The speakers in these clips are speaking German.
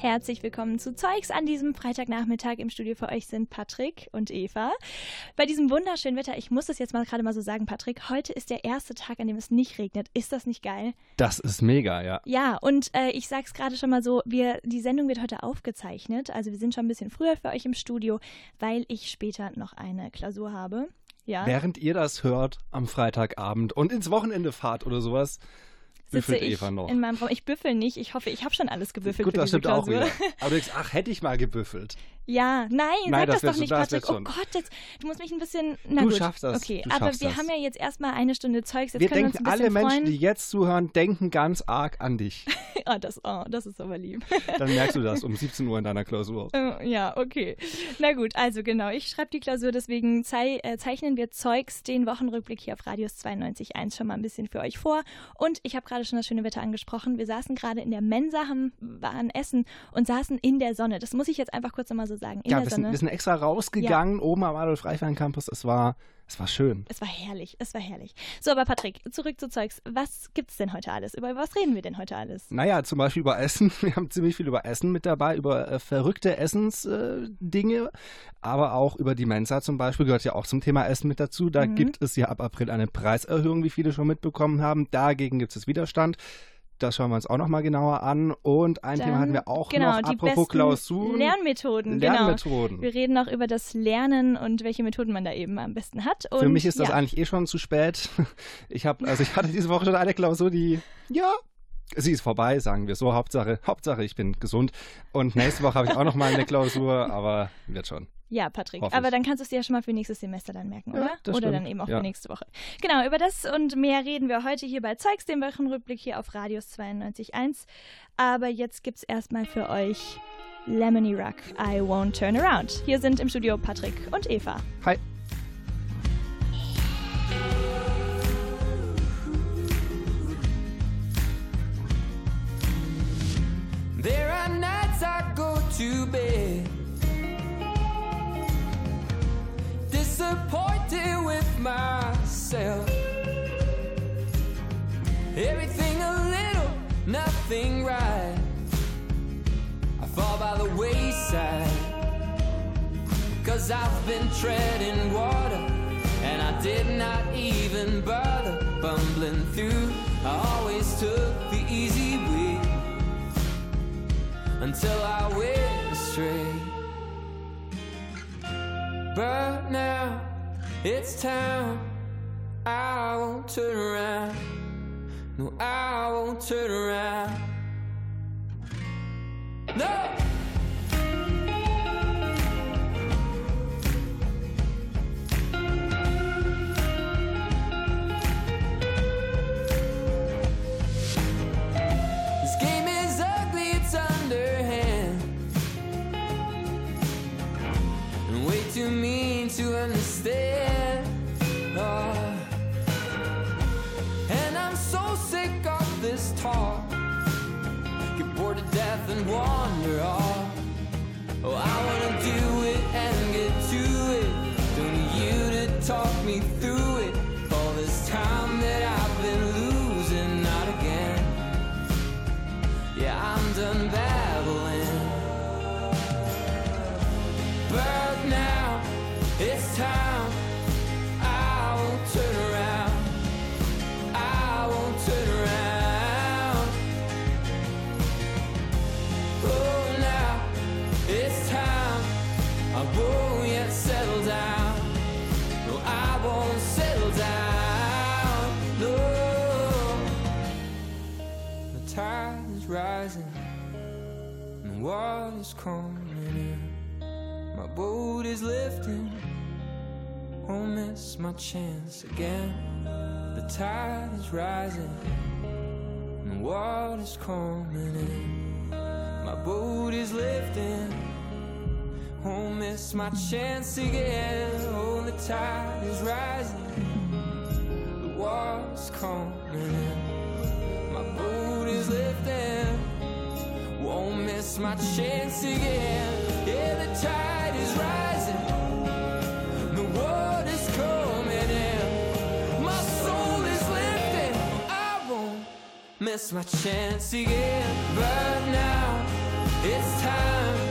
Herzlich willkommen zu Zeugs an diesem Freitagnachmittag. Im Studio für euch sind Patrick und Eva. Bei diesem wunderschönen Wetter, ich muss es jetzt mal gerade mal so sagen, Patrick, heute ist der erste Tag, an dem es nicht regnet. Ist das nicht geil? Das ist mega, ja. Ja, und äh, ich sag's gerade schon mal so, wir, die Sendung wird heute aufgezeichnet. Also wir sind schon ein bisschen früher für euch im Studio, weil ich später noch eine Klausur habe. Ja. Während ihr das hört am Freitagabend und ins Wochenende fahrt oder sowas, sitze büffelt ich Eva noch. in meinem Raum. Ich büffel nicht. Ich hoffe, ich habe schon alles gebüffelt Gut, für das diese stimmt auch Klausur. wieder. Aber du denkst, ach, hätte ich mal gebüffelt. Ja, nein, Nein, sag das das, doch nicht, Patrick. Oh. Gott, jetzt, du musst mich ein bisschen. Na Du gut. schaffst das, Okay, du aber wir das. haben ja jetzt erstmal eine Stunde Zeugs. Jetzt Wir können denken, wir uns ein alle Menschen, die freuen. jetzt zuhören, denken ganz arg an dich. Oh, das, oh, das ist aber lieb. Dann merkst du das um 17 Uhr in deiner Klausur. Äh, ja, okay. Na gut, also genau, ich schreibe die Klausur, deswegen zei äh, zeichnen wir Zeugs den Wochenrückblick hier auf Radius 92.1 schon mal ein bisschen für euch vor. Und ich habe gerade schon das schöne Wetter angesprochen. Wir saßen gerade in der Mensa, haben, waren essen und saßen in der Sonne. Das muss ich jetzt einfach kurz nochmal so sagen. In Ja, der wir sind, Sonne. wir sind extra rausgegangen, oben am Adolf-Reichwein-Campus. Es war, es war schön. Es war herrlich, es war herrlich. So, aber Patrick, zurück zu Zeugs. Was gibt's denn heute alles? Über was reden wir denn heute alles? Naja, zum Beispiel über Essen. Wir haben ziemlich viel über Essen mit dabei, über äh, verrückte Essensdinge, äh, aber auch über die Mensa zum Beispiel, gehört ja auch zum Thema Essen mit dazu. Da Mhm. gibt es ja ab April eine Preiserhöhung, wie viele schon mitbekommen haben. Dagegen gibt es Widerstand. Das schauen wir uns auch nochmal genauer an. Und ein Thema Dann- hatten wir auch genau, noch, die apropos besten Klausuren. Lernmethoden, Lernmethoden. genau. Wir reden noch über das Lernen und welche Methoden man da eben am besten hat. Und, Für mich ist das ja. eigentlich eh schon zu spät. Ich habe, also ich hatte diese Woche schon eine Klausur, die, ja, sie ist vorbei, sagen wir so. Hauptsache, Hauptsache, ich bin gesund. Und nächste Woche habe ich auch noch mal eine Klausur, aber wird schon. Ja, Patrick. Hoffe Aber ich. dann kannst du es dir ja schon mal für nächstes Semester dann merken, Ja, oder? das oder stimmt. dann eben auch Ja. für nächste Woche. Genau, über das und mehr reden wir heute hier bei Zeugs, dem Wochenrückblick hier auf Radius 92.1. Aber jetzt gibt's erstmal für euch Lemony Rock, I Won't Turn Around. Hier sind im Studio Patrick und Eva. Hi. There are nights I go to bed disappointed with myself. Everything a little, nothing right. I fall by the wayside. Cause I've been treading water and I did not even bother bumbling through. I always took the easy way until I went astray. But now it's time. I won't turn around. No, I won't turn around. No! Mean to understand. Oh. And I'm so sick of this talk. Get bored to death and wander off. Oh, I wanna do it and my chance again. The tide is rising, and the water's coming in. My boat is lifting, won't miss my chance again. Oh, the tide is rising, the water's coming in. My boat is lifting, won't miss my chance again. Yeah, the tide is rising, miss my chance again. But now it's time,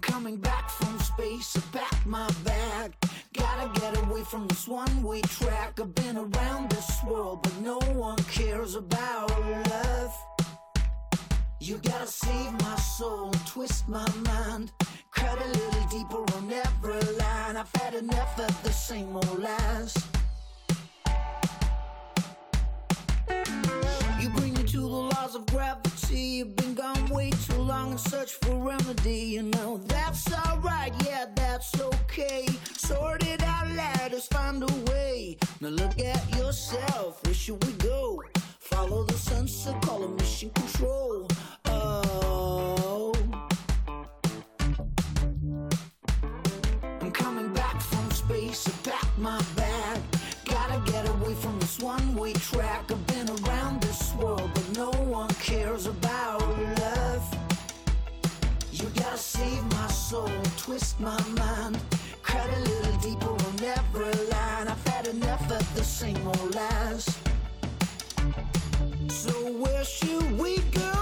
Coming back from space, I pack my bag. Gotta get away from this one way track. I've been around this world, but no one cares about love. You gotta save my soul, twist my mind. Cut a little deeper on every line. I've had enough of the same old lies. You bring me to the laws of gravity. You've been way too long in search for remedy. You know that's alright, yeah, that's okay. Sort it out, let us find a way. Now look at yourself, where should we go? Follow the sunset, call it mission control. Oh. I'm coming back from space, I pack my bag. Gotta get away from this one way track. I've been around this world, but no one cares about save my soul, twist my mind. Cut a little deeper on every line. I've had enough of the same old lies. So where should we go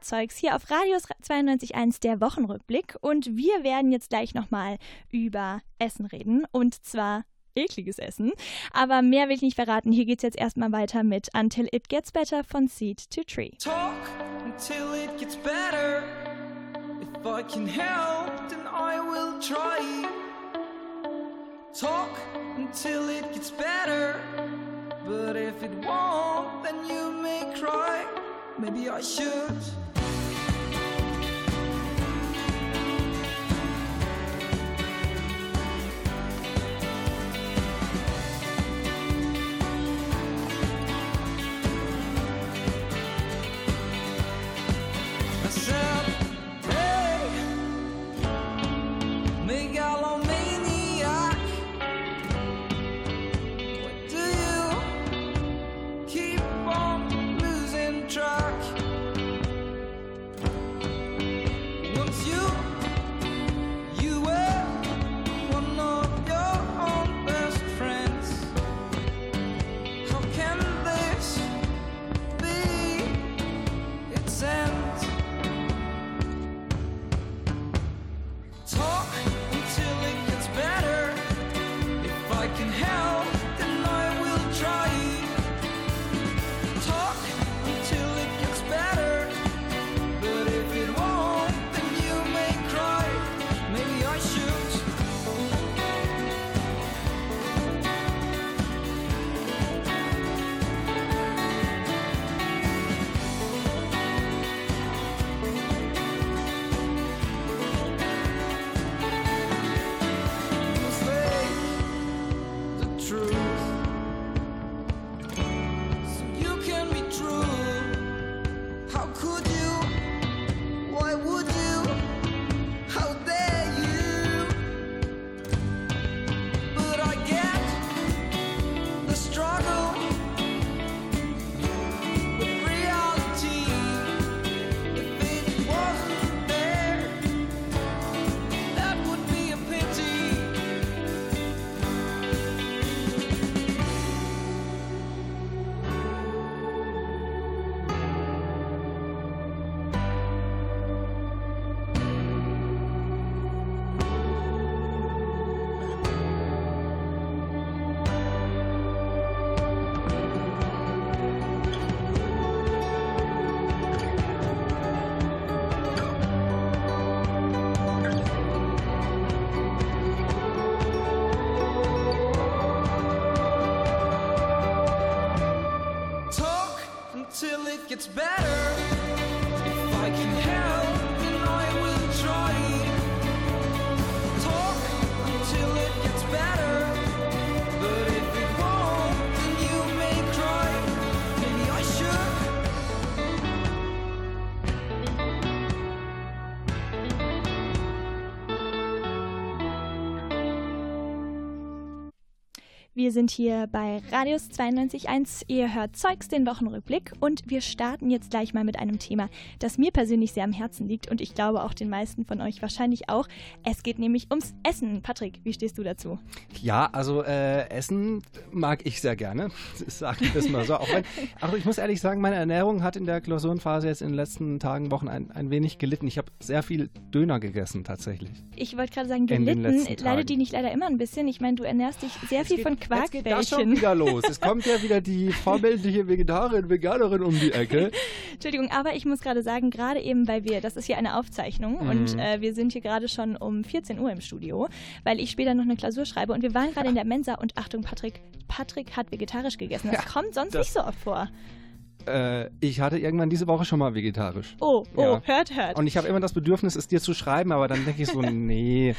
Zeugs hier auf Radius 92.1, der Wochenrückblick. Und wir werden jetzt gleich nochmal über Essen reden. Und zwar ekliges Essen. Aber mehr will ich nicht verraten. Hier geht's jetzt erstmal weiter mit Until It Gets Better von Seed to Tree. Talk until it gets better. If I can help, then I will try. Talk until it gets better. But if it won't, then. Maybe I should. Wir sind hier bei Radius 92.1. Ihr hört Zeugs, den Wochenrückblick. Und wir starten jetzt gleich mal mit einem Thema, das mir persönlich sehr am Herzen liegt und ich glaube auch den meisten von euch wahrscheinlich auch. Es geht nämlich ums Essen. Patrick, wie stehst du dazu? Ja, also äh, Essen mag ich sehr gerne. Sag ich das mal so. Auch wenn, aber ich muss ehrlich sagen, meine Ernährung hat in der Klausurenphase jetzt in den letzten Tagen, Wochen ein, ein wenig gelitten. Ich habe sehr viel Döner gegessen tatsächlich. Ich wollte gerade sagen, gelitten. Leidet die nicht leider immer ein bisschen? Ich meine, du ernährst dich sehr viel von Jetzt geht das schon wieder los. Es kommt ja wieder die vorbildliche Vegetarin, Veganerin um die Ecke. Entschuldigung, aber ich muss gerade sagen, gerade eben, weil wir, das ist hier eine Aufzeichnung Mhm. und äh, wir sind hier gerade schon um 14 Uhr im Studio, weil ich später noch eine Klausur schreibe und wir waren gerade in der Mensa und Achtung, Patrick, Patrick hat vegetarisch gegessen. Das Ja, kommt sonst das- nicht so oft vor. Äh, ich hatte irgendwann diese Woche schon mal vegetarisch. Oh, oh, Ja. hört, hört. Und ich habe immer das Bedürfnis, es dir zu schreiben, aber dann denke ich so, nee,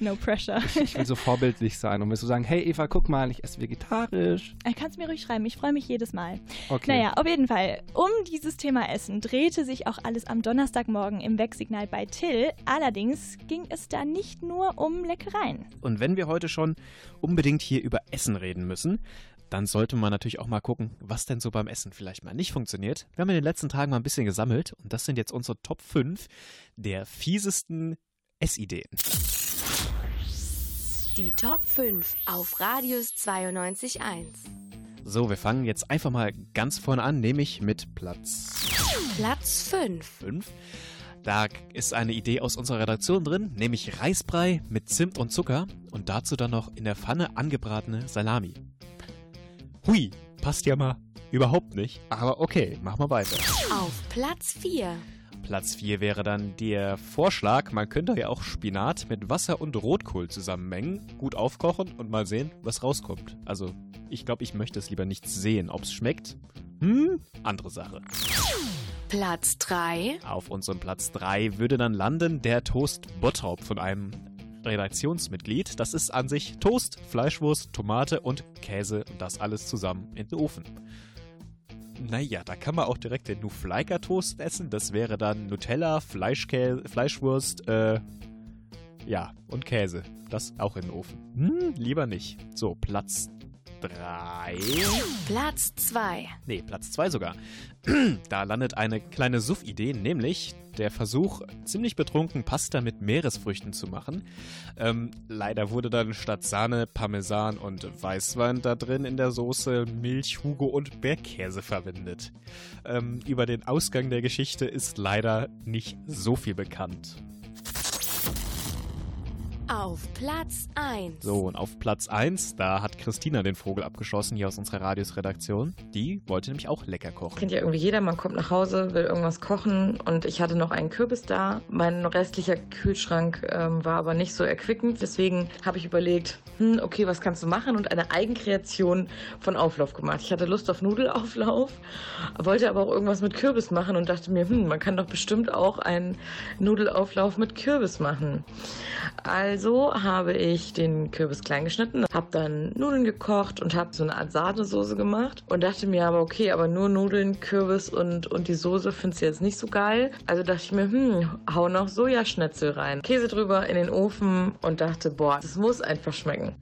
no pressure. ich will so vorbildlich sein und will so sagen, hey Eva, guck mal, ich esse vegetarisch. Er kann es mir ruhig schreiben, ich freue mich jedes Mal. Okay. Naja, auf jeden Fall. Um dieses Thema Essen drehte sich auch alles am Donnerstagmorgen im Wegsignal bei Till. Allerdings ging es da nicht nur um Leckereien. Und wenn wir heute schon unbedingt hier über Essen reden müssen, dann sollte man natürlich auch mal gucken, was denn so beim Essen vielleicht mal nicht funktioniert. Wir haben in den letzten Tagen mal ein bisschen gesammelt und das sind jetzt unsere Top 5 der fiesesten Essideen. Die Top 5 auf Radius 92.1. So, wir fangen jetzt einfach mal ganz vorne an, nämlich mit Platz Platz 5. 5. Da ist eine Idee aus unserer Redaktion drin, nämlich Reisbrei mit Zimt und Zucker und dazu dann noch in der Pfanne angebratene Salami. Hui, passt ja mal überhaupt nicht, aber okay, machen wir weiter. Auf Platz 4. Platz 4 wäre dann der Vorschlag, man könnte ja auch Spinat mit Wasser und Rotkohl zusammenmengen, gut aufkochen und mal sehen, was rauskommt. Also, ich glaube, ich möchte es lieber nicht sehen. Ob es schmeckt? Hm, andere Sache. Platz 3. Auf unserem Platz 3 würde dann landen der Toast Bottrop von einem Redaktionsmitglied. Das ist an sich Toast, Fleischwurst, Tomate und Käse und das alles zusammen in den Ofen. Naja, da kann man auch direkt den Nufleiker Toast essen. Das wäre dann Nutella, Fleischkäse, Fleischwurst, äh, ja, und Käse. Das auch in den Ofen. Hm, lieber nicht. So, Platz 3. Platz 2. Nee, Platz 2 sogar. da landet eine kleine Suff-Idee, nämlich der Versuch, ziemlich betrunken Pasta mit Meeresfrüchten zu machen. Ähm, leider wurde dann statt Sahne, Parmesan und Weißwein da drin in der Soße Milch, Hugo und Bergkäse verwendet. Ähm, über den Ausgang der Geschichte ist leider nicht so viel bekannt. Auf Platz 1. So, und auf Platz 1, da hat Christina den Vogel abgeschossen hier aus unserer Radiosredaktion. Die wollte nämlich auch lecker kochen. Kennt ja irgendwie jeder, man kommt nach Hause, will irgendwas kochen und ich hatte noch einen Kürbis da. Mein restlicher Kühlschrank ähm, war aber nicht so erquickend, deswegen habe ich überlegt, hm, okay, was kannst du machen und eine Eigenkreation von Auflauf gemacht. Ich hatte Lust auf Nudelauflauf, wollte aber auch irgendwas mit Kürbis machen und dachte mir, hm, man kann doch bestimmt auch einen Nudelauflauf mit Kürbis machen. Also habe ich den Kürbis klein geschnitten, habe dann Nudeln gekocht und habe so eine Art Sahnesoße gemacht und dachte mir aber, okay, aber nur Nudeln, Kürbis und, und die Soße findest du jetzt nicht so geil. Also dachte ich mir, hm, hau noch Sojaschnitzel rein. Käse drüber in den Ofen und dachte, boah, das muss einfach schmecken.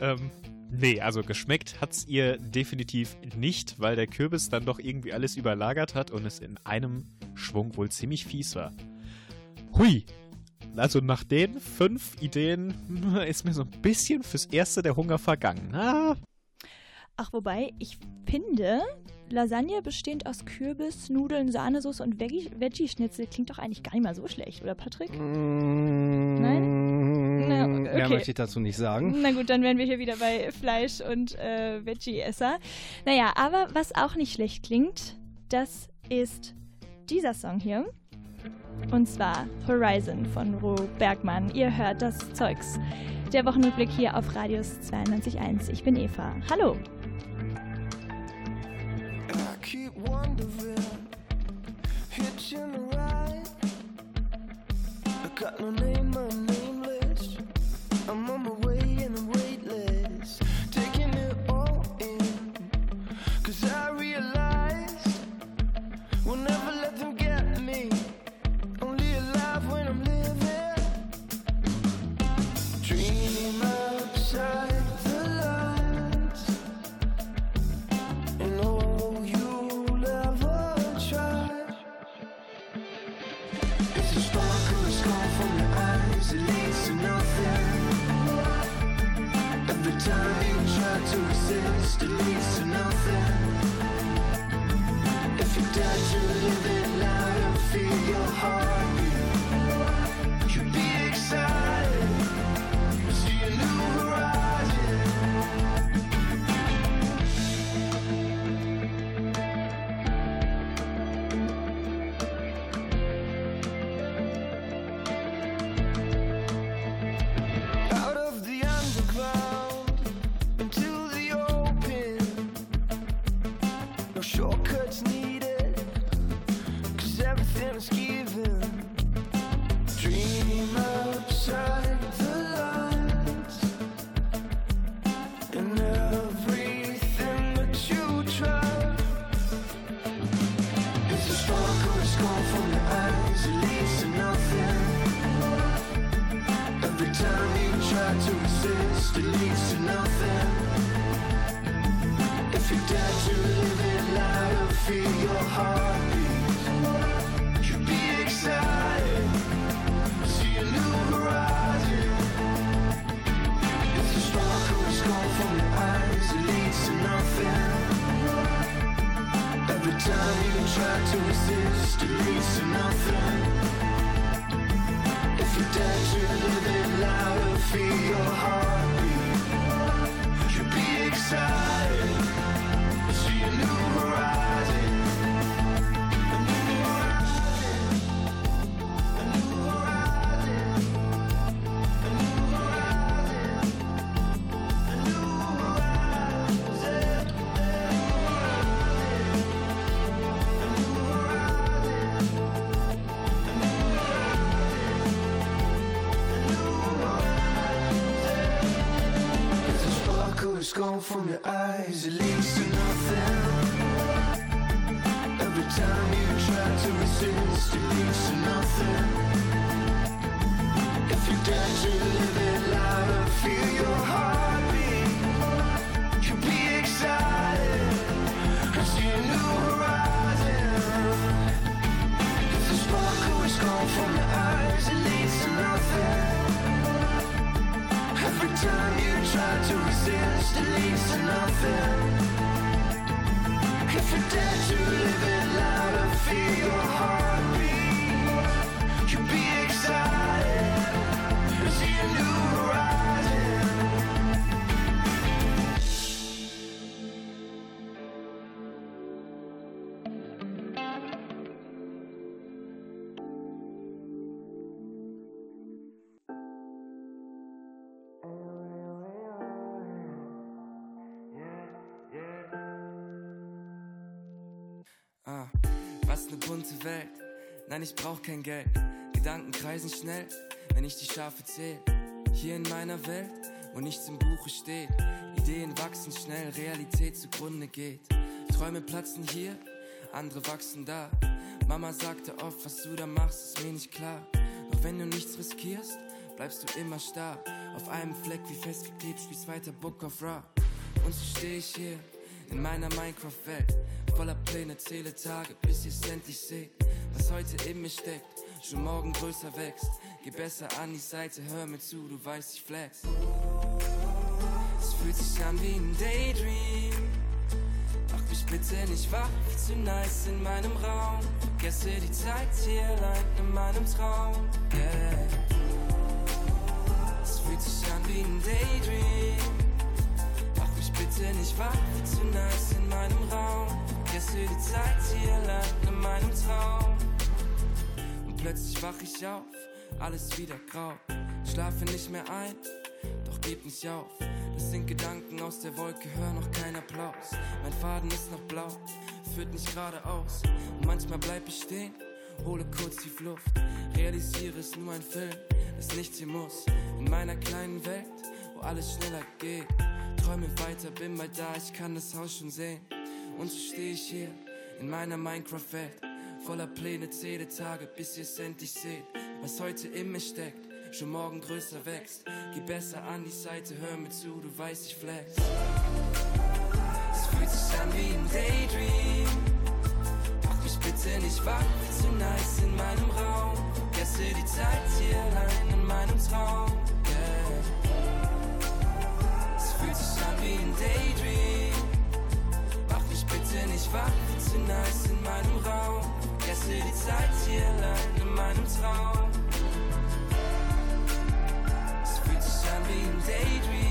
Ähm, nee, also geschmeckt hat's ihr definitiv nicht, weil der Kürbis dann doch irgendwie alles überlagert hat und es in einem Schwung wohl ziemlich fies war. Hui! Also nach den fünf Ideen ist mir so ein bisschen fürs Erste der Hunger vergangen. Ah, Ach, wobei, ich finde, Lasagne bestehend aus Kürbis, Nudeln, Sahnesoße und Veggie- Veggie-Schnitzel klingt doch eigentlich gar nicht mal so schlecht, oder Patrick? Nein? Na, Mehr okay. möchte ich dazu nicht sagen. Na gut, dann wären wir hier wieder bei Fleisch und äh, Veggie-Esser. Naja, aber was auch nicht schlecht klingt, das ist dieser Song hier. Und zwar Horizon von Ro Bergmann. Ihr hört das Zeugs. Der Wochenrückblick hier auf Radius 92.1. Ich bin Eva. Hallo. I dare to live it loud feel your heartbeat, from your eyes, it leads to nothing. Every time you try to resist, bunte Welt. Nein, ich brauch kein Geld. Gedanken kreisen schnell, wenn ich die Schafe zähl. Hier in meiner Welt, wo nichts im Buche steht. Ideen wachsen schnell, Realität zugrunde geht. Träume platzen hier, andere wachsen da. Mama sagte oft, was du da machst, ist mir nicht klar. Doch wenn du nichts riskierst, bleibst du immer starr. Auf einem Fleck wie festgeklebt, spielst weiter Book of Ra. Und so steh ich hier in meiner Minecraft-Welt. Voller Pläne, zähle Tage, bis ihr es endlich seht. Was heute in mir steckt, schon morgen größer wächst. Geh besser an die Seite, hör mir zu, du weißt, ich flex. Es fühlt sich an wie ein Daydream. Mach mich bitte nicht wach, viel zu nice in meinem Raum. Vergesse die Zeit hier allein in meinem Traum. Yeah. Es fühlt sich an wie ein Daydream. Bitte nicht wach, zu nice in meinem Raum. Vergesse die Zeit hier allein in meinem Traum. Und plötzlich wach ich auf, alles wieder grau. Schlafe nicht mehr ein, doch geb nicht auf. Das sind Gedanken aus der Wolke, hör noch kein Applaus. Mein Faden ist noch blau, führt nicht geradeaus. Und manchmal bleib ich stehen, hole kurz die Luft. Realisiere es nur ein Film, das nichts hier muss. In meiner kleinen Welt, alles schneller geht. Träume weiter, bin bald da, ich kann das Haus schon sehen. Und so stehe ich hier in meiner Minecraft-Welt. Voller Pläne, zähle Tage, bis ihr es endlich seht. Was heute in mir steckt, schon morgen größer wächst. Geh besser an die Seite, hör mir zu, du weißt, ich flex. Es fühlt sich an wie ein Daydream. Mach mich bitte nicht wach, zu nice in meinem Raum. Vergesse die Zeit hier allein in meinem Traum. Fühlt sich an wie ein Daydream. Mach mich bitte nicht wach, zu nice in meinem Raum. Vergesse die Zeit hier allein in meinem Traum. Es fühlt sich an wie ein Daydream.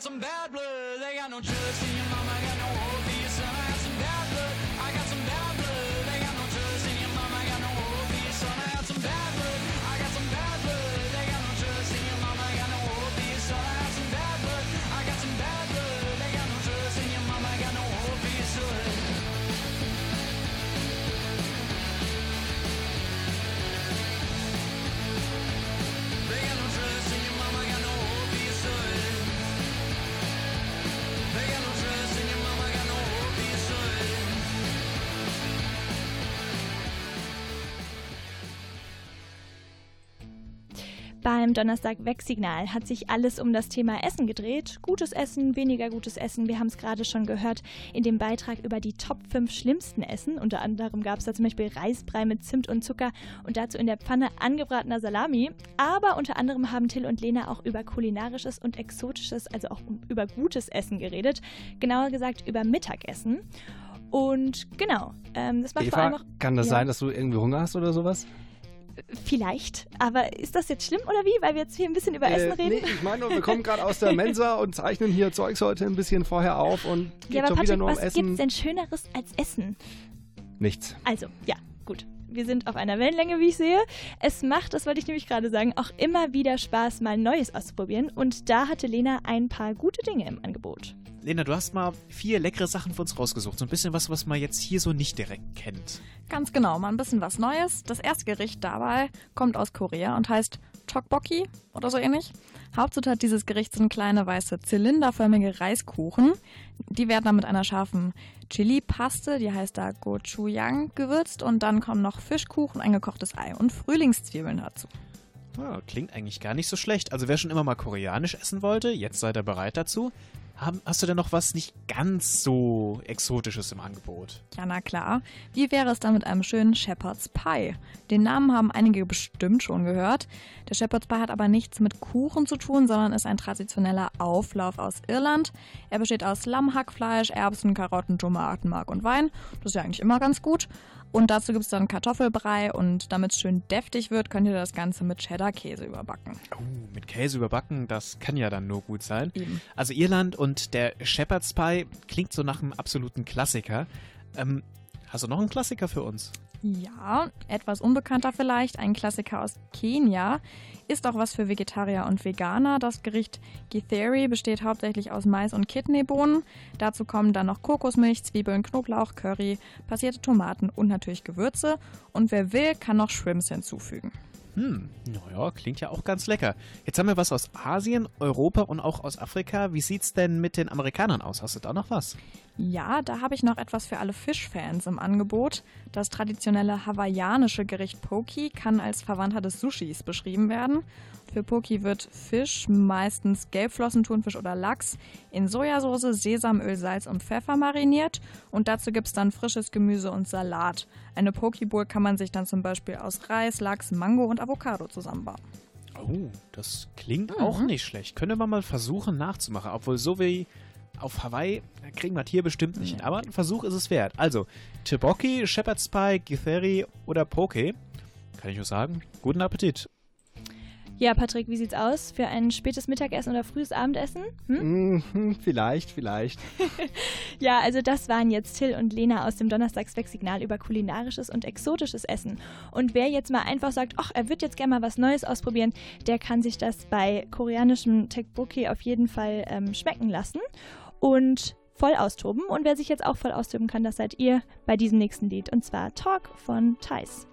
Some bad blood. They got no trust in your mom. Beim Donnerstag Wegsignal hat sich alles um das Thema Essen gedreht. Gutes Essen, weniger gutes Essen. Wir haben es gerade schon gehört in dem Beitrag über die Top 5 schlimmsten Essen. Unter anderem gab es da zum Beispiel Reisbrei mit Zimt und Zucker und dazu in der Pfanne angebratener Salami. Aber unter anderem haben Till und Lena auch über kulinarisches und exotisches, also auch über gutes Essen geredet. Genauer gesagt über Mittagessen. Und genau, ähm, das macht vor allem Eva, auch. kann das ja. sein, dass du irgendwie Hunger hast oder sowas? Vielleicht. Aber ist das jetzt schlimm oder wie? Weil wir jetzt hier ein bisschen über Essen reden? Äh, Nee, ich meine nur, wir kommen gerade aus der Mensa und zeichnen hier Zeugs heute ein bisschen vorher auf und geht ja, schon wieder Patrick, nur um was gibt's Essen. denn Schöneres als Essen? Nichts. Also, ja, gut. Wir sind auf einer Wellenlänge, wie ich sehe. Es macht, das wollte ich nämlich gerade sagen, auch immer wieder Spaß, mal Neues auszuprobieren. Und da hatte Lena ein paar gute Dinge im Angebot. Lena, du hast mal vier leckere Sachen für uns rausgesucht. So ein bisschen was, was man jetzt hier so nicht direkt kennt. Ganz genau, mal ein bisschen was Neues. Das erste Gericht dabei kommt aus Korea und heißt Tteokbokki oder so ähnlich. Hauptzutat dieses Gerichts sind kleine weiße zylinderförmige Reiskuchen. Die werden dann mit einer scharfen Chili-Paste, die heißt da Gochujang, gewürzt und dann kommen noch Fischkuchen, ein gekochtes Ei und Frühlingszwiebeln dazu. Ja, klingt eigentlich gar nicht so schlecht. Also wer schon immer mal koreanisch essen wollte, jetzt seid ihr bereit dazu. Hast du denn noch was nicht ganz so Exotisches im Angebot? Ja, na klar. Wie wäre es dann mit einem schönen Shepherd's Pie? Den Namen haben einige bestimmt schon gehört. Der Shepherd's Pie hat aber nichts mit Kuchen zu tun, sondern ist ein traditioneller Auflauf aus Irland. Er besteht aus Lammhackfleisch, Erbsen, Karotten, Tomaten, Mark und Wein. Das ist ja eigentlich immer ganz gut. Und dazu gibt es dann Kartoffelbrei und damit es schön deftig wird, könnt ihr das Ganze mit Cheddar-Käse überbacken. Oh, mit Käse überbacken, das kann ja dann nur gut sein. Eben. Also Irland und der Shepherd's Pie klingt so nach einem absoluten Klassiker. Ähm, hast du noch einen Klassiker für uns? Ja, etwas unbekannter vielleicht, ein Klassiker aus Kenia. Ist auch was für Vegetarier und Veganer. Das Gericht Githeri besteht hauptsächlich aus Mais und Kidneybohnen. Dazu kommen dann noch Kokosmilch, Zwiebeln, Knoblauch, Curry, passierte Tomaten und natürlich Gewürze. Und wer will, kann noch Shrimps hinzufügen. Hm, naja, klingt ja auch ganz lecker. Jetzt haben wir was aus Asien, Europa und auch aus Afrika. Wie sieht's denn mit den Amerikanern aus? Hast du da noch was? Ja, da habe ich noch etwas für alle Fischfans im Angebot. Das traditionelle hawaiianische Gericht Poki kann als Verwandter des Sushis beschrieben werden. Für Poki wird Fisch, meistens Gelbflossen, Thunfisch oder Lachs, in Sojasauce, Sesamöl, Salz und Pfeffer mariniert und dazu gibt es dann frisches Gemüse und Salat. Eine Poki-Bowl kann man sich dann zum Beispiel aus Reis, Lachs, Mango und Avocado zusammenbauen. Oh, das klingt auch nicht schlecht. Können wir mal versuchen nachzumachen. Obwohl so wie auf Hawaii kriegen wir das hier bestimmt nicht hin. Aber ein Versuch ist es wert. Also, Tteokbokki, Shepherd's Pie, Githeri oder Poke. Kann ich nur sagen, guten Appetit. Ja, Patrick, wie sieht's aus? Für ein spätes Mittagessen oder frühes Abendessen? Hm? Mhm, vielleicht, vielleicht. Ja, also das waren jetzt Till und Lena aus dem Donnerstagswegsignal über kulinarisches und exotisches Essen. Und wer jetzt mal einfach sagt, ach, er wird jetzt gerne mal was Neues ausprobieren, der kann sich das bei koreanischem Tteokbokki auf jeden Fall ähm, schmecken lassen und voll austoben. Und wer sich jetzt auch voll austoben kann, das seid ihr bei diesem nächsten Lied und zwar Talk von Thais.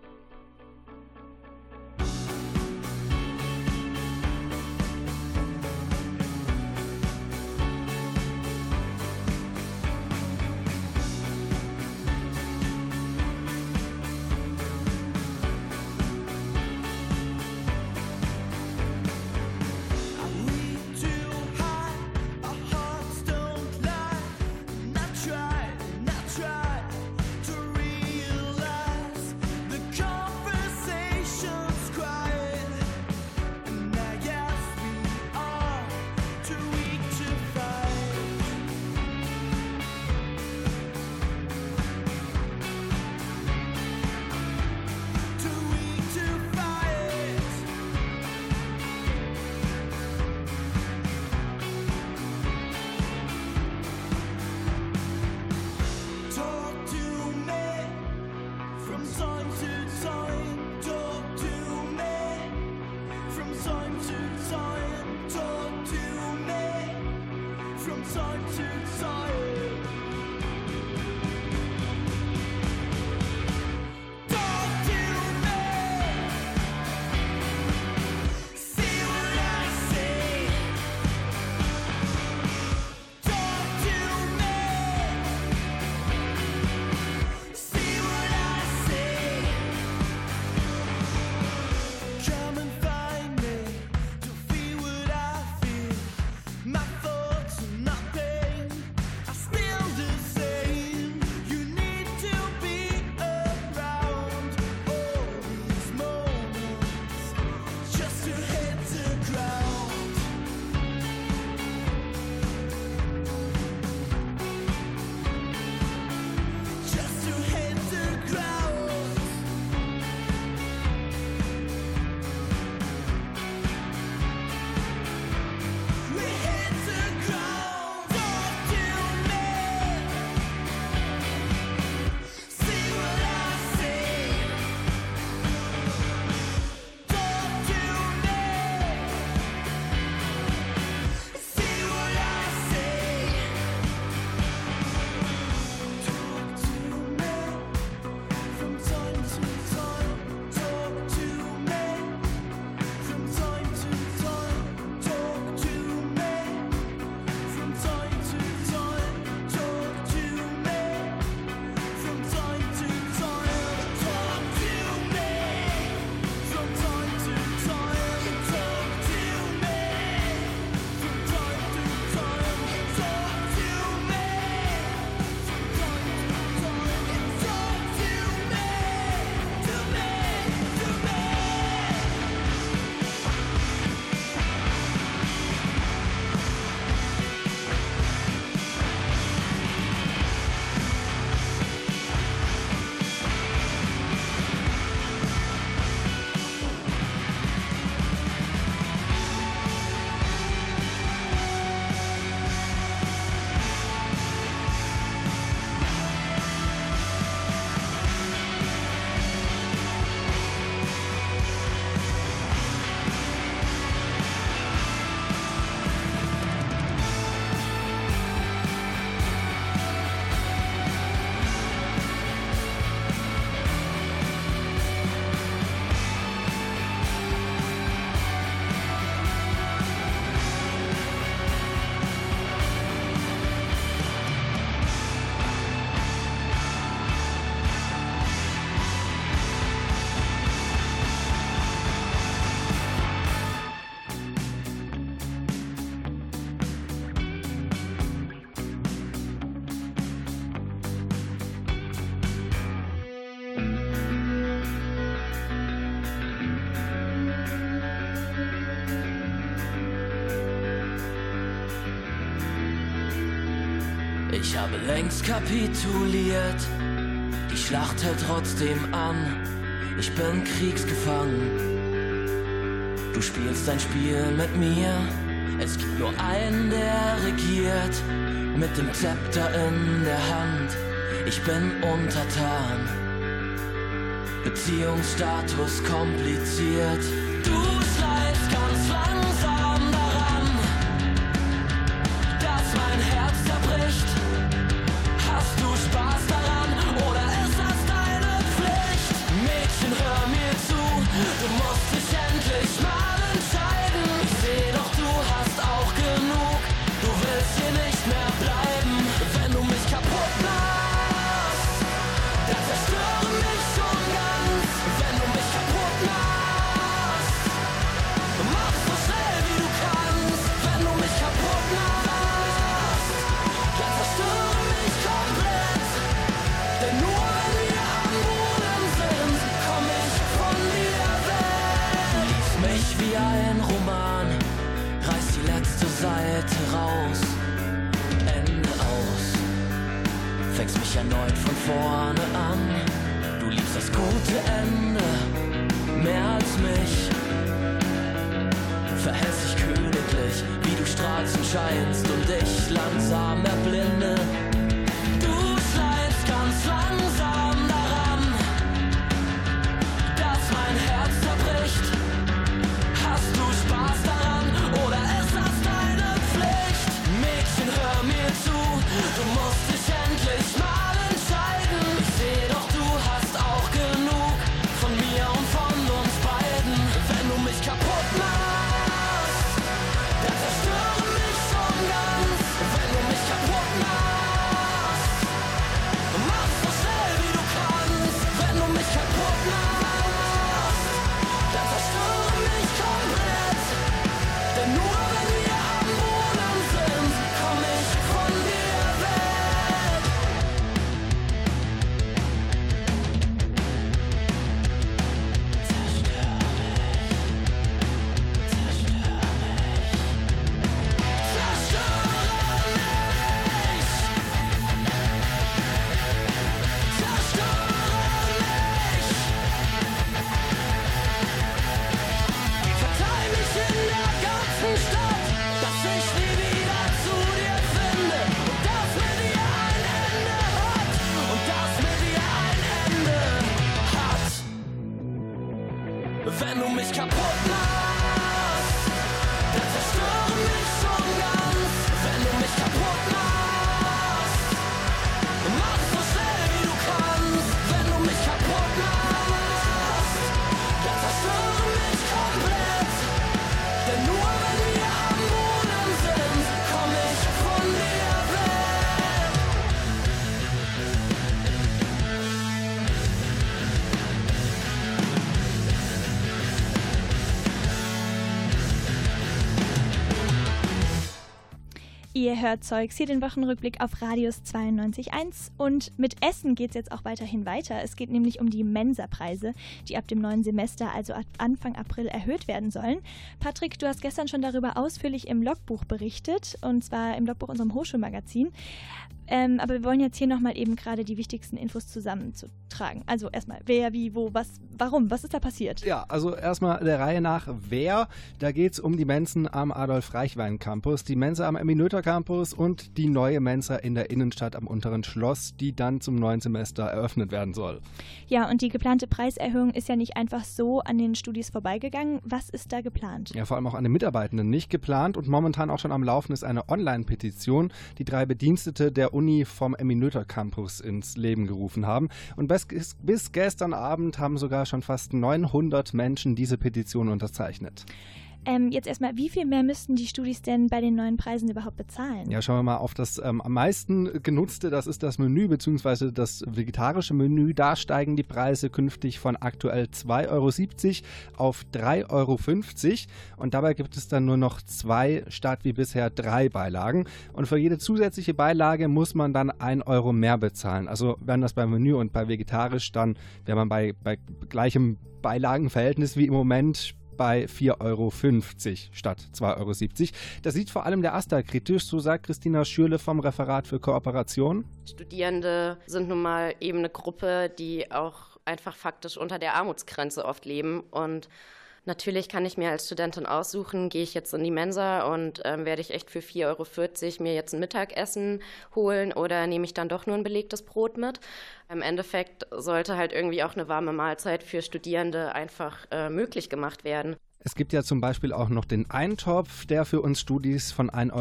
Kapituliert. Die Schlacht hält trotzdem an. Ich bin kriegsgefangen. Du spielst ein Spiel mit mir. Es gibt nur einen, der regiert. Mit dem Zepter in der Hand. Ich bin untertan. Beziehungsstatus kompliziert. Vorne an. Du liebst das gute Ende mehr als mich. Verhältst dich königlich, wie du strahlst und scheinst und ich langsam erblinde. Ihr hört Zeugs hier den Wochenrückblick auf Radius 92.1 und mit Essen geht es jetzt auch weiterhin weiter. Es geht nämlich um die Mensa-Preise, die ab dem neuen Semester, also ab Anfang April, erhöht werden sollen. Patrick, du hast gestern schon darüber ausführlich im Logbuch berichtet und zwar im Logbuch unserem Hochschulmagazin. Ähm, aber wir wollen jetzt hier nochmal eben gerade die wichtigsten Infos zusammenzutragen. Also erstmal, wer, wie, wo, was, warum, was ist da passiert? Ja, also erstmal der Reihe nach, wer. Da geht es um die Mensen am Adolf-Reichwein-Campus, die Mensa am Eminöter-Campus und die neue Mensa in der Innenstadt am unteren Schloss, die dann zum neuen Semester eröffnet werden soll. Ja, und die geplante Preiserhöhung ist ja nicht einfach so an den Studis vorbeigegangen. Was ist da geplant? Ja, vor allem auch an den Mitarbeitenden nicht geplant und momentan auch schon am Laufen ist eine Online-Petition, die drei Bedienstete der Uni vom Eminöter Campus ins Leben gerufen haben. Und bis, bis gestern Abend haben sogar schon fast 900 Menschen diese Petition unterzeichnet. Ähm, jetzt erstmal, wie viel mehr müssten die Studis denn bei den neuen Preisen überhaupt bezahlen? Ja, schauen wir mal auf das ähm, am meisten genutzte, das ist das Menü bzw. das vegetarische Menü. Da steigen die Preise künftig von aktuell 2,70 Euro auf 3,50 Euro und dabei gibt es dann nur noch zwei statt wie bisher drei Beilagen und für jede zusätzliche Beilage muss man dann 1 Euro mehr bezahlen. Also wären das beim Menü und bei vegetarisch, dann wäre man bei, bei gleichem Beilagenverhältnis wie im Moment bei 4,50 Euro statt 2,70 Euro. Das sieht vor allem der AStA kritisch, so sagt Christina Schürle vom Referat für Kooperation. Studierende sind nun mal eben eine Gruppe, die auch einfach faktisch unter der Armutsgrenze oft leben und Natürlich kann ich mir als Studentin aussuchen, gehe ich jetzt in die Mensa und ähm, werde ich echt für 4,40 Euro mir jetzt ein Mittagessen holen oder nehme ich dann doch nur ein belegtes Brot mit. Im Endeffekt sollte halt irgendwie auch eine warme Mahlzeit für Studierende einfach äh, möglich gemacht werden. Es gibt ja zum Beispiel auch noch den Eintopf, der für uns Studis von 1,50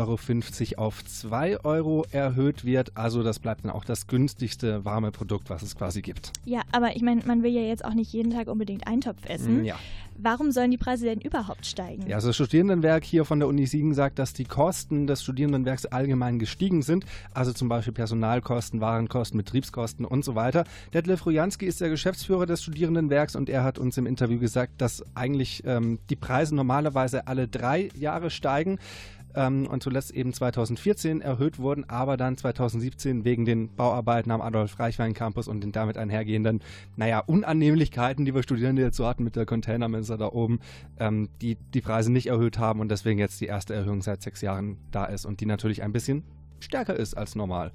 Euro auf 2 Euro erhöht wird. Also das bleibt dann auch das günstigste warme Produkt, was es quasi gibt. Ja, aber ich meine, man will ja jetzt auch nicht jeden Tag unbedingt Eintopf essen. Ja. Warum sollen die Preise denn überhaupt steigen? Ja, also das Studierendenwerk hier von der Uni Siegen sagt, dass die Kosten des Studierendenwerks allgemein gestiegen sind. Also zum Beispiel Personalkosten, Warenkosten, Betriebskosten und so weiter. Detlef Rujanski ist der Geschäftsführer des Studierendenwerks und er hat uns im Interview gesagt, dass eigentlich ähm, die Preise normalerweise alle drei Jahre steigen ähm, und zuletzt eben 2014 erhöht wurden, aber dann 2017 wegen den Bauarbeiten am Adolf-Reichwein-Campus und den damit einhergehenden, naja, Unannehmlichkeiten, die wir Studierende jetzt so hatten mit der Containermensa da oben, ähm, die die Preise nicht erhöht haben und deswegen jetzt die erste Erhöhung seit sechs Jahren da ist und die natürlich ein bisschen stärker ist als normal.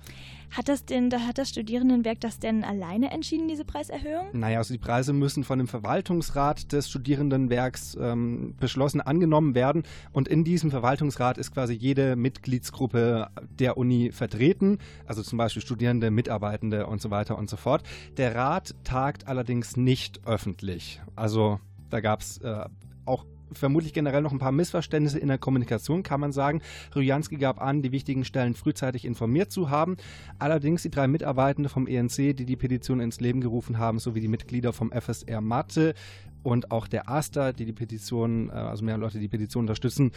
Hat das denn, da hat das Studierendenwerk das denn alleine entschieden, diese Preiserhöhung? Naja, also die Preise müssen von dem Verwaltungsrat des Studierendenwerks ähm, beschlossen angenommen werden. Und in diesem Verwaltungsrat ist quasi jede Mitgliedsgruppe der Uni vertreten, also zum Beispiel Studierende, Mitarbeitende und so weiter und so fort. Der Rat tagt allerdings nicht öffentlich. Also da gab es äh, auch vermutlich generell noch ein paar Missverständnisse in der Kommunikation, kann man sagen. Rujanski gab an, die wichtigen Stellen frühzeitig informiert zu haben. Allerdings die drei Mitarbeitende vom ENC, die die Petition ins Leben gerufen haben, sowie die Mitglieder vom FSR Mathe und auch der AStA, die die Petition, äh, also mehr Leute, die die Petition unterstützen,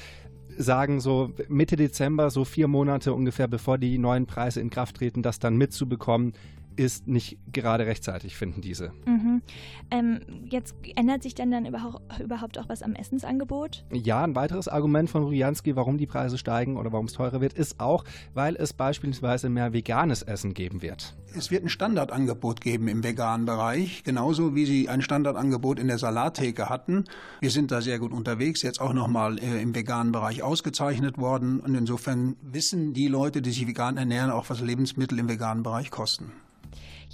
sagen so Mitte Dezember, so vier Monate ungefähr bevor die neuen Preise in Kraft treten, das dann mitzubekommen, ist nicht gerade rechtzeitig, finden diese. Mhm. Ähm, jetzt ändert sich denn dann überhaupt, überhaupt auch was am Essensangebot? Ja, ein weiteres Argument von Rujanski, warum die Preise steigen oder warum es teurer wird, ist auch, weil es beispielsweise mehr veganes Essen geben wird. Es wird ein Standardangebot geben im veganen Bereich, genauso wie Sie ein Standardangebot in der Salattheke hatten. Wir sind da sehr gut unterwegs, jetzt auch nochmal äh, im veganen Bereich ausgezeichnet worden. Und insofern wissen die Leute, die sich vegan ernähren, auch was Lebensmittel im veganen Bereich kosten.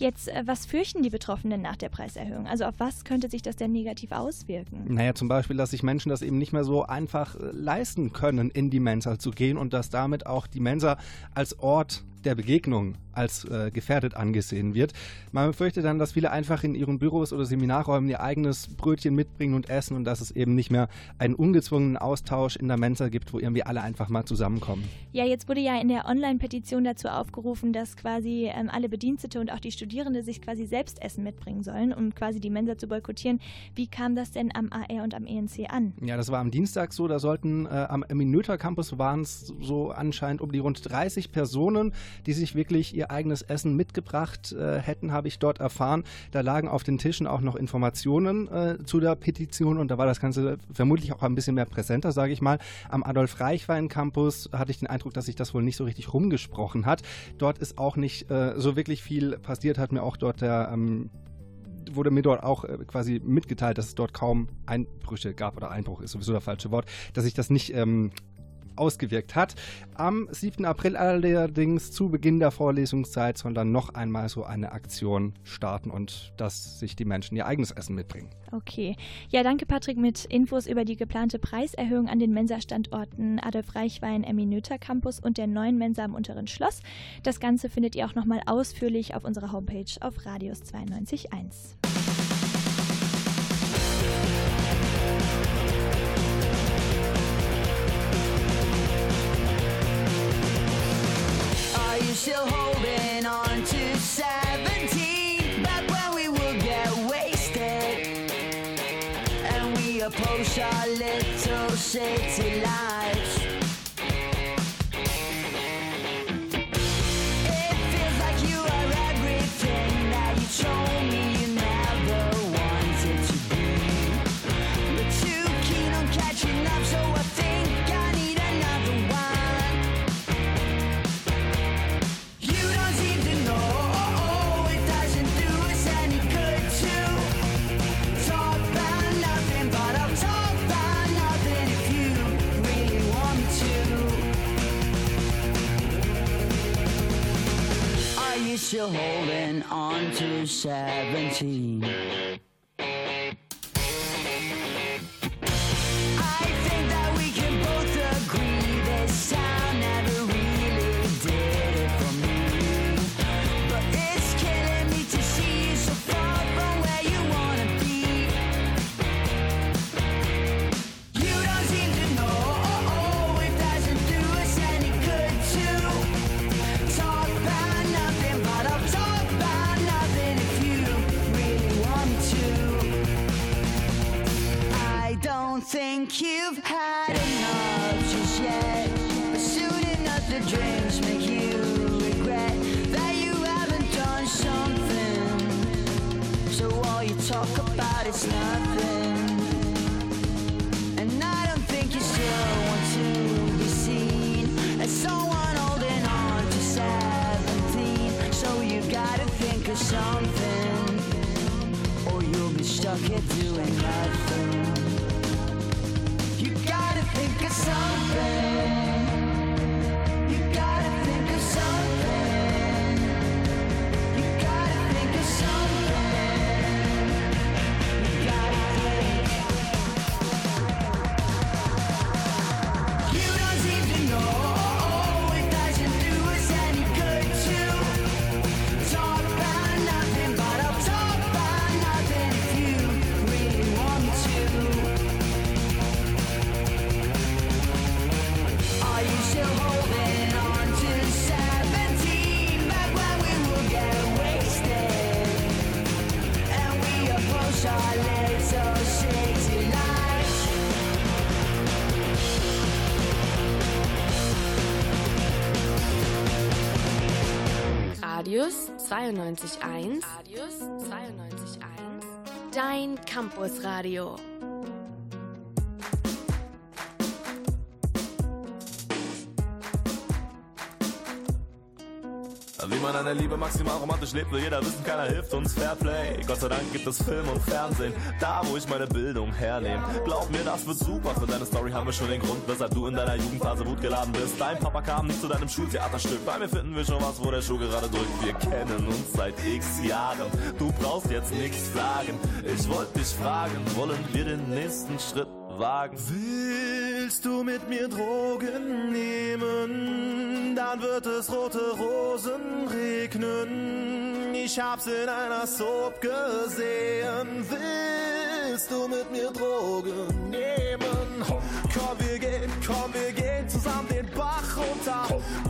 Jetzt, äh, was fürchten die Betroffenen nach der Preiserhöhung? Also auf was könnte sich das denn negativ auswirken? Naja, zum Beispiel, dass sich Menschen das eben nicht mehr so einfach äh, leisten können, in die Mensa zu gehen und dass damit auch die Mensa als Ort der Begegnung als äh, gefährdet angesehen wird. Man befürchtet dann, dass viele einfach in ihren Büros oder Seminarräumen ihr eigenes Brötchen mitbringen und essen und dass es eben nicht mehr einen ungezwungenen Austausch in der Mensa gibt, wo irgendwie alle einfach mal zusammenkommen. Ja, jetzt wurde ja in der Online-Petition dazu aufgerufen, dass quasi ähm, alle Bedienstete und auch die Studierende sich quasi selbst Essen mitbringen sollen, um quasi die Mensa zu boykottieren. Wie kam das denn am AR und am ENC an? Ja, das war am Dienstag so. Da sollten äh, am Minöter Campus waren es so anscheinend um die rund 30 Personen, die sich wirklich ihr eigenes Essen mitgebracht äh, hätten, habe ich dort erfahren. Da lagen auf den Tischen auch noch Informationen äh, zu der Petition und da war das Ganze vermutlich auch ein bisschen mehr präsenter, sage ich mal. Am Adolf-Reichwein-Campus hatte ich den Eindruck, dass sich das wohl nicht so richtig rumgesprochen hat. Dort ist auch nicht äh, so wirklich viel passiert, hat mir auch dort der ähm, wurde mir dort auch äh, quasi mitgeteilt, dass es dort kaum Einbrüche gab oder Einbruch ist sowieso das falsche Wort, dass sich das nicht ähm, ausgewirkt hat. Am 7. April allerdings zu Beginn der Vorlesungszeit soll dann noch einmal so eine Aktion starten und dass sich die Menschen ihr eigenes Essen mitbringen. Okay. Ja, danke Patrick mit Infos über die geplante Preiserhöhung an den Mensa-Standorten Adolf Reichwein, Eminöter Campus und der neuen Mensa am Unteren Schloss. Das Ganze findet ihr auch nochmal ausführlich auf unserer Homepage auf Radius 92.1. still holding on to 17? Back when we would get wasted and we approach our little city still holding on to 17? Don't think you've had enough just yet. But soon enough, the dreams make you regret that you haven't done something. So all you talk about is nothing. And I don't think you still want to be seen as someone holding on to 17. So you gotta think of something, or you'll be stuck here doing nothing. Some Radius 92.1. Radius 92.1. Dein Campusradio. Man an der Liebe maximal romantisch lebt, will jeder wissen, keiner hilft uns Fairplay. Gott sei Dank gibt es Film und Fernsehen, da wo ich meine Bildung hernehme. Glaub mir, das wird super. Für deine Story haben wir schon den Grund, weshalb du in deiner Jugendphase wutgeladen bist. Dein Papa kam nicht zu deinem Schultheaterstück. Bei mir finden wir schon was, wo der Schuh gerade drückt. Wir kennen uns seit x Jahren. Du brauchst jetzt nichts sagen. Ich wollte dich fragen, wollen wir den nächsten Schritt wagen? Willst du mit mir Drogen nehmen? Dann wird es rote Rosen regnen. Ich hab's in einer Soap gesehen. Willst du mit mir Drogen nehmen? Komm, wir gehen, komm, wir gehen zusammen den Bach runter.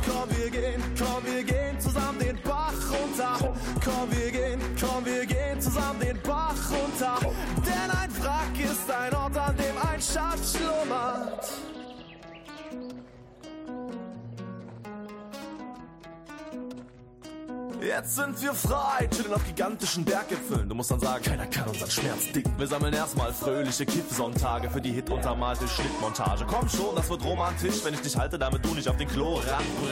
Komm, wir gehen, komm, wir gehen zusammen den Bach runter. Komm, wir gehen, komm, wir gehen zusammen den Bach runter. Dem Jetzt sind wir frei, chillen auf gigantischen Berggipfeln. Du musst dann sagen, keiner kann unseren Schmerz dicken. Wir sammeln erstmal fröhliche Kiff-Sonntage für die hit-untermalte Schnittmontage. Komm schon, das wird romantisch, wenn ich dich halte, damit du nicht auf den Klo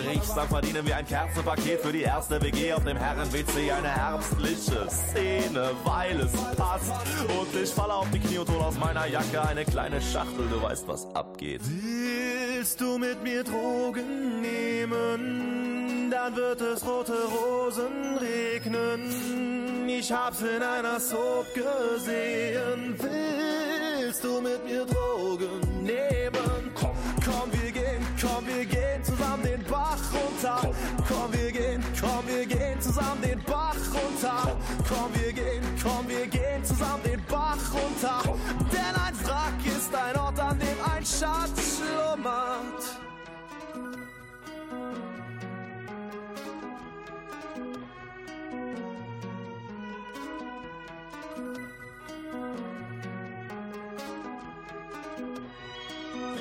brichst. Dann verdienen wir ein Kerzenpaket für die erste WG auf dem Herren-WC. Eine herbstliche Szene, weil es passt. Und ich falle auf die Knie und hol aus meiner Jacke eine kleine Schachtel. Du weißt, was abgeht. Willst du mit mir Drogen nehmen? Dann wird es rote Rosen regnen. Ich hab's in einer Soap gesehen. Willst du mit mir Drogen nehmen? Komm, komm, wir gehen, komm, wir gehen zusammen den Bach runter. Komm, wir gehen, komm, wir gehen zusammen den Bach runter. Komm, wir gehen, komm, wir gehen zusammen den Bach runter. Denn ein Wrack ist ein Ort, an dem ein Schatz schlummert.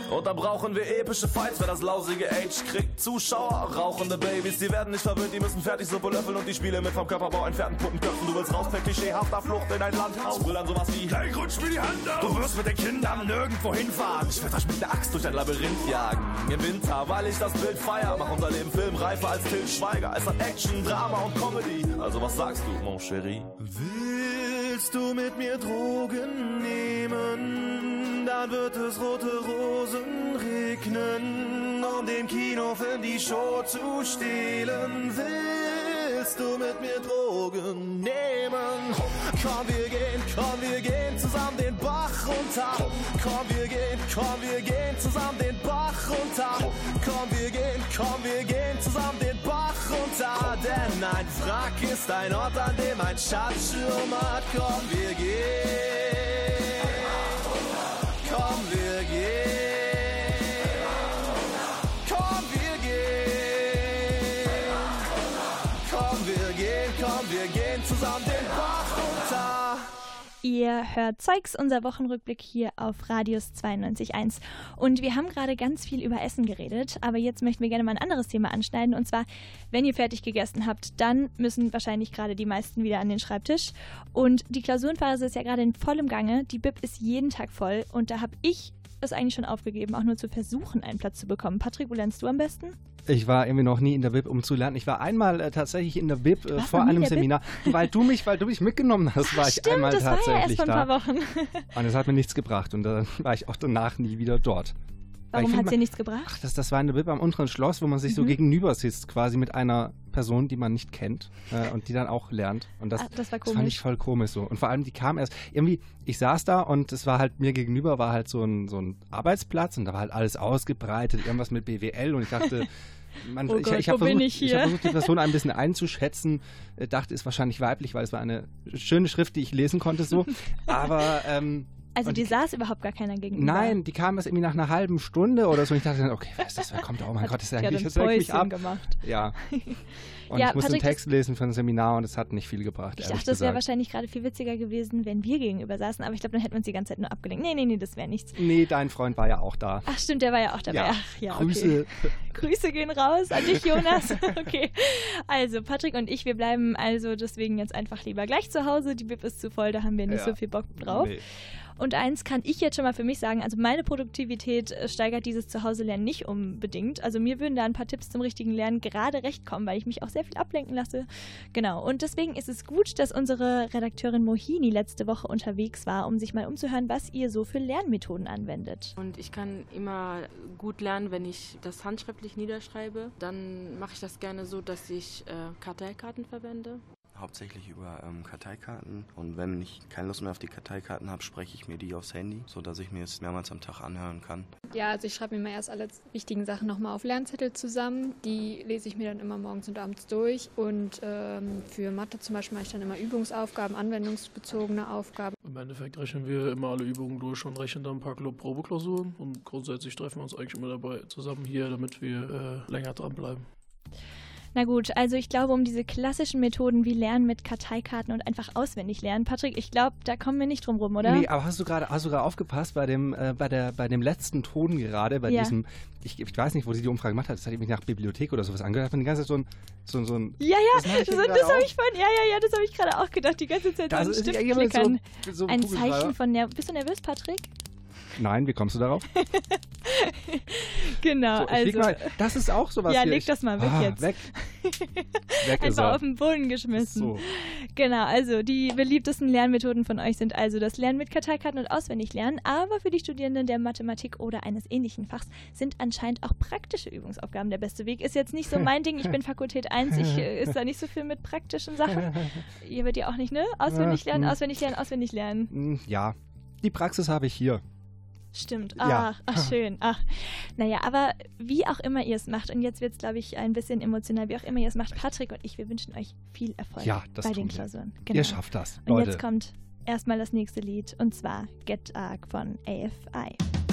Und da brauchen wir epische Fights, wer das lausige Age kriegt. Zuschauer, rauchende Babys, die werden nicht verwöhnt, die müssen fertig Suppe löffeln und die Spiele mit vom Körperbau entfernten Puppenköpfen. Du willst raus per klischeehafter Flucht in ein Landhaus. Brüll dann sowas wie, hey, rutsch mir die Hand auf. Du wirst mit den Kindern nirgendwo hinfahren. Ich werd euch mit der Axt durch ein Labyrinth jagen. Im Winter, weil ich das Bild feier, mach unser Leben filmreifer als Til Schweiger. Es hat Action, Drama und Comedy. Also was sagst du, mon chéri? Willst du mit mir Drogen nehmen? Dann wird es rote Rosen regnen, um den Kinofilm die Show zu stehlen. Willst du mit mir Drogen nehmen? Komm, wir gehen, komm, wir gehen zusammen den Bach runter. Komm, wir gehen, komm, wir gehen zusammen den Bach runter. Komm, wir gehen, komm, wir gehen zusammen den Bach runter. Denn ein Wrack ist ein Ort, an dem ein Schatz schlummert. Komm, wir gehen. Komm, wir gehen. Komm, wir gehen. Komm, wir gehen, komm, wir gehen zusammen den runter. Ihr hört Zeugs, unser Wochenrückblick hier auf Radius 92.1. Und wir haben gerade ganz viel über Essen geredet, aber jetzt möchten wir gerne mal ein anderes Thema anschneiden. Und zwar, wenn ihr fertig gegessen habt, dann müssen wahrscheinlich gerade die meisten wieder an den Schreibtisch. Und die Klausurenphase ist ja gerade in vollem Gange. Die Bib ist jeden Tag voll. Und da habe ich es eigentlich schon aufgegeben, auch nur zu versuchen, einen Platz zu bekommen. Patrick, wo lernst du am besten? Ich war irgendwie noch nie in der Bib, um zu lernen. Ich war einmal äh, tatsächlich in der Bib äh, vor einem? Seminar, weil du mich, weil du mich mitgenommen hast, war ich Stimmt, einmal das war ja erst tatsächlich vor ein da. paar Wochen. Und es hat mir nichts gebracht und dann war ich auch danach nie wieder dort. Warum hat sie nichts gebracht? Ach, das, das war in der Bib am unteren Schloss, wo man sich so Mhm. gegenüber sitzt, quasi mit einer Person, die man nicht kennt äh, und die dann auch lernt. Und das, Ah, das war fand ich voll komisch so. Und vor allem, die kam erst, irgendwie, ich saß da und es war halt, mir gegenüber war halt so ein, so ein Arbeitsplatz und da war halt alles ausgebreitet, irgendwas mit BWL und ich dachte, man, Oh ich, Gott, ich habe versucht, ich ich hab versucht, die Person ein bisschen einzuschätzen, dachte, ist wahrscheinlich weiblich, weil es war eine schöne Schrift, die ich lesen konnte so. Aber ähm, Also und dir saß überhaupt gar keiner gegenüber. Nein, die kam erst irgendwie nach einer halben Stunde oder so. Und ich dachte dann, okay, wer ist das? Wer kommt da? Oh mein Gott, das ist die ja das lenkt mich ab. gemacht. Ja. Und Ja, ich musste einen Patrick, das- Text lesen für ein Seminar und es hat nicht viel gebracht. Ich dachte, es wäre gesagt. wahrscheinlich gerade viel witziger gewesen, wenn wir gegenüber saßen, aber ich glaube, dann hätten wir uns die ganze Zeit nur abgelenkt. Nee, nee, nee, das wäre nichts. Nee, dein Freund war ja auch da. Ach stimmt, der war ja auch dabei. Ja. Ach, ja Grüße. Okay. Grüße gehen raus an dich, Jonas. okay. Also, Patrick und ich, wir bleiben also deswegen jetzt einfach lieber gleich zu Hause. Die Bib ist zu voll, da haben wir nicht Ja. so viel Bock drauf. Nee. Und eins kann ich jetzt schon mal für mich sagen, also meine Produktivität äh, steigert dieses Zuhause-Lernen nicht unbedingt. Also mir würden da ein paar Tipps zum richtigen Lernen gerade recht kommen, weil ich mich auch sehr viel ablenken lasse. Genau. Und deswegen ist es gut, dass unsere Redakteurin Mohini letzte Woche unterwegs war, um sich mal umzuhören, was ihr so für Lernmethoden anwendet. Und ich kann immer gut lernen, wenn ich das handschriftlich niederschreibe. Dann mache ich das gerne so, dass ich äh, Karteikarten verwende. Hauptsächlich über ähm, Karteikarten. Und wenn ich keine Lust mehr auf die Karteikarten habe, spreche ich mir die aufs Handy, sodass ich mir es mehrmals am Tag anhören kann. Ja, also ich schreibe mir mal erst alle wichtigen Sachen nochmal auf Lernzettel zusammen. Die lese ich mir dann immer morgens und abends durch. Und ähm, für Mathe zum Beispiel mache ich dann immer Übungsaufgaben, anwendungsbezogene Aufgaben. Im Endeffekt rechnen wir immer alle Übungen durch und rechnen dann ein paar Probeklausuren. Und grundsätzlich treffen wir uns eigentlich immer dabei zusammen hier, damit wir äh, länger dranbleiben. Na gut, also ich glaube, um diese klassischen Methoden wie Lernen mit Karteikarten und einfach auswendig lernen, Patrick, ich glaube, da kommen wir nicht drum rum, oder? Nee, aber hast du gerade hast du gerade aufgepasst bei dem, äh, bei, der, bei dem letzten Ton gerade, bei Ja. diesem, ich, ich weiß nicht, wo sie die Umfrage gemacht hat, das hat mich nach Bibliothek oder sowas angehört, hat man die ganze Zeit so ein, so, so ein Ja, ja, Das ich das, habe ich vorhin, ja, ja, ja, das habe ich gerade auch gedacht, die ganze Zeit Das so Stift immer so- klickern. so ein. Zeichen von Nerv. Bist du nervös, Patrick? Nein, wie kommst du darauf? Genau, So, also. mal, das ist auch sowas Ja, hier. leg das mal weg ah, jetzt. Weg. Weg Einfach auf den Boden geschmissen. So. Genau, also die beliebtesten Lernmethoden von euch sind also das Lernen mit Karteikarten und Auswendiglernen, aber für die Studierenden der Mathematik oder eines ähnlichen Fachs sind anscheinend auch praktische Übungsaufgaben der beste Weg. Ist jetzt nicht so mein Ding, ich bin Fakultät 1, ich äh, ist da nicht so viel mit praktischen Sachen. Ihr wird ja auch nicht, ne? Auswendig lernen, hm. auswendig lernen, auswendig lernen. Hm, Ja, die Praxis habe ich hier. Stimmt. Ja. Ach, ach, schön. Ach. Naja, aber wie auch immer ihr es macht, und jetzt wird es, glaube ich, ein bisschen emotional, wie auch immer ihr es macht, Patrick und ich, wir wünschen euch viel Erfolg Ja, bei den. Klausuren. Ihr schafft das, Und Leute. jetzt kommt erstmal das nächste Lied, und zwar Get Arc von AFI.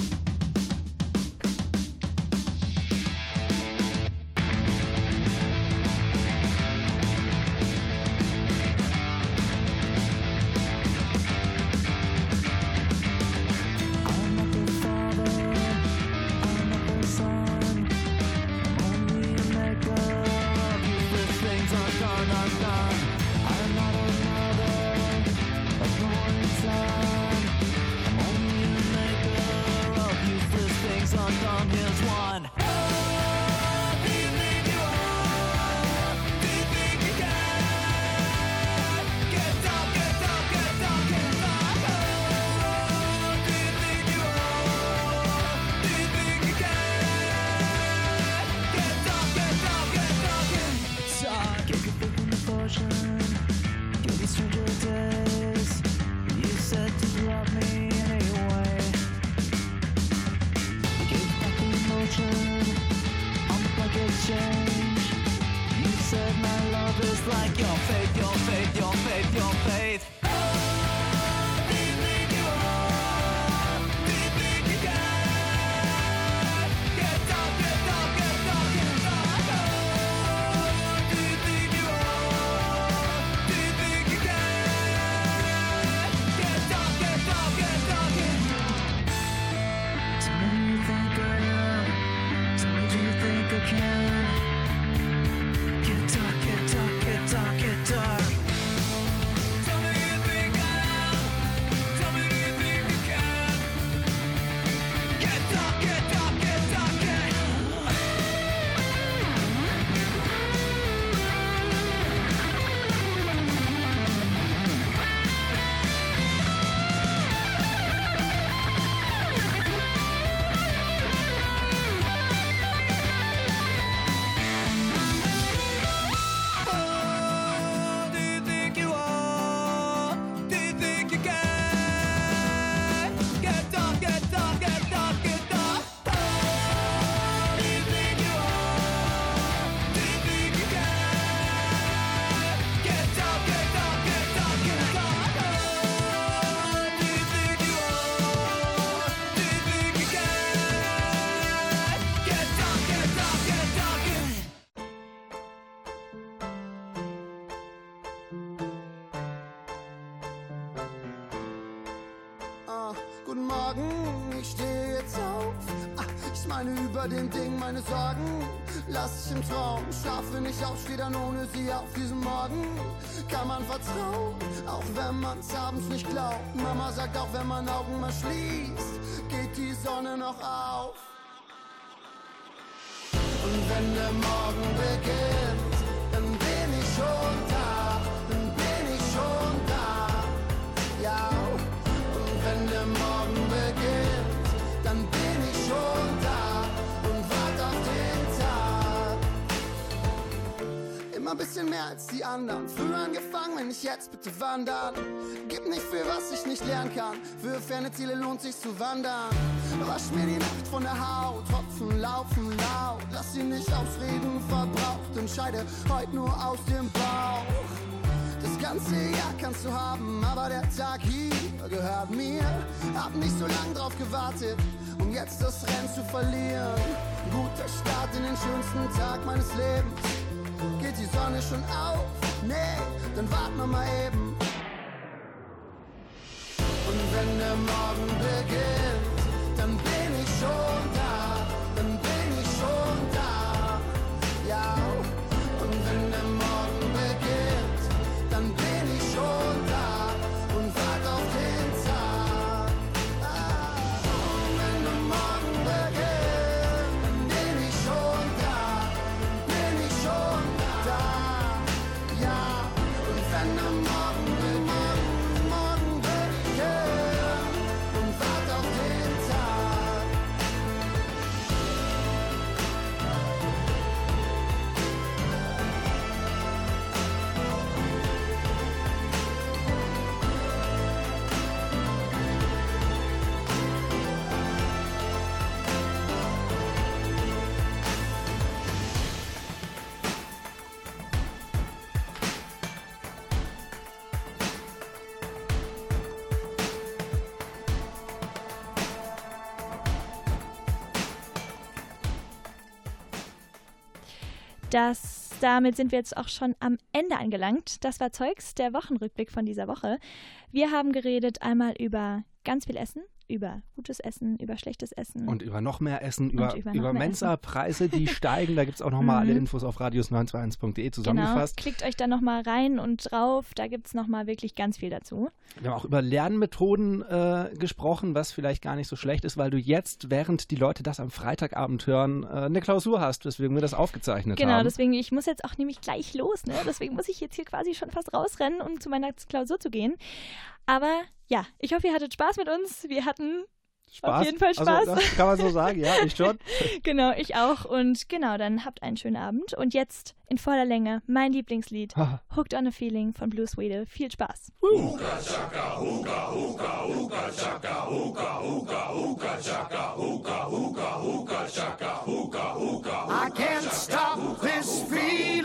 change. You said my love is like your faith, your faith, your faith, your faith. Man's abends nicht glaubt. Mama sagt auch, wenn man Augen mal schließt, geht die Sonne noch auf. Und wenn der Morgen beginnt, Immer ein bisschen mehr als die anderen. Früher angefangen, wenn ich jetzt bitte wandern. Gib nicht für was ich nicht lernen kann. Für ferne Ziele lohnt sich zu wandern. Wasch mir die Nacht von der Haut. Tropfen laufen laut. Lass sie nicht aufs Reden verbraucht. Entscheide heute nur aus dem Bauch. Das ganze Jahr kannst du haben, aber der Tag hier gehört mir. Hab nicht so lang drauf gewartet, um jetzt das Rennen zu verlieren. Guter Start in den schönsten Tag meines Lebens. Geht die Sonne schon auf? Nee, dann warten wir mal eben. Und wenn der Morgen beginnt, Das, damit sind wir jetzt auch schon am Ende angelangt. Das war Zeugs, der Wochenrückblick von dieser Woche. Wir haben geredet einmal über ganz viel Essen, über gutes Essen, über schlechtes Essen. Und über noch mehr Essen, über, über über Mensa-Preise, die steigen. Da gibt es auch nochmal alle Mhm. Infos auf radius921.de Genau, zusammengefasst. klickt euch da nochmal rein und drauf. Da gibt es nochmal wirklich ganz viel dazu. Wir haben auch über Lernmethoden äh, gesprochen, was vielleicht gar nicht so schlecht ist, weil du jetzt, während die Leute das am Freitagabend hören, äh, eine Klausur hast, weswegen wir das aufgezeichnet Genau, haben. deswegen, ich muss jetzt auch nämlich gleich los, ne? Deswegen muss ich jetzt hier quasi schon fast rausrennen, um zu meiner Klausur zu gehen. Aber ja, ich hoffe, ihr hattet Spaß mit uns. Wir hatten Spaß? auf jeden Fall Spaß. Also, das kann man so sagen, ja, ich schon. genau, ich auch. Und genau, dann habt einen schönen Abend. Und jetzt in voller Länge mein Lieblingslied. Hooked on a Feeling von Blue Swede. Viel Spaß. I can't stop this feeling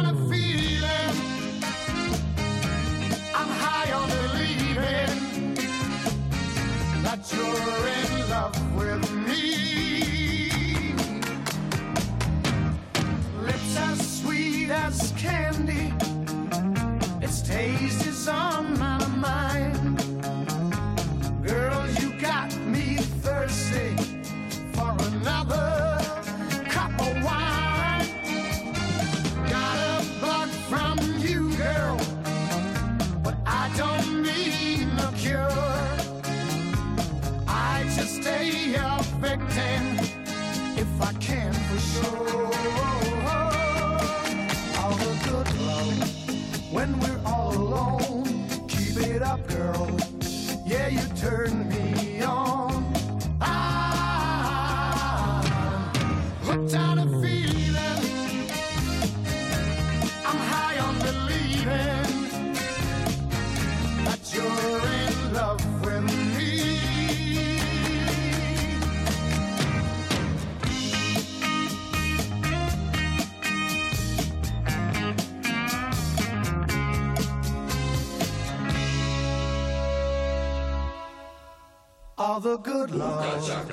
as can all the good Lord.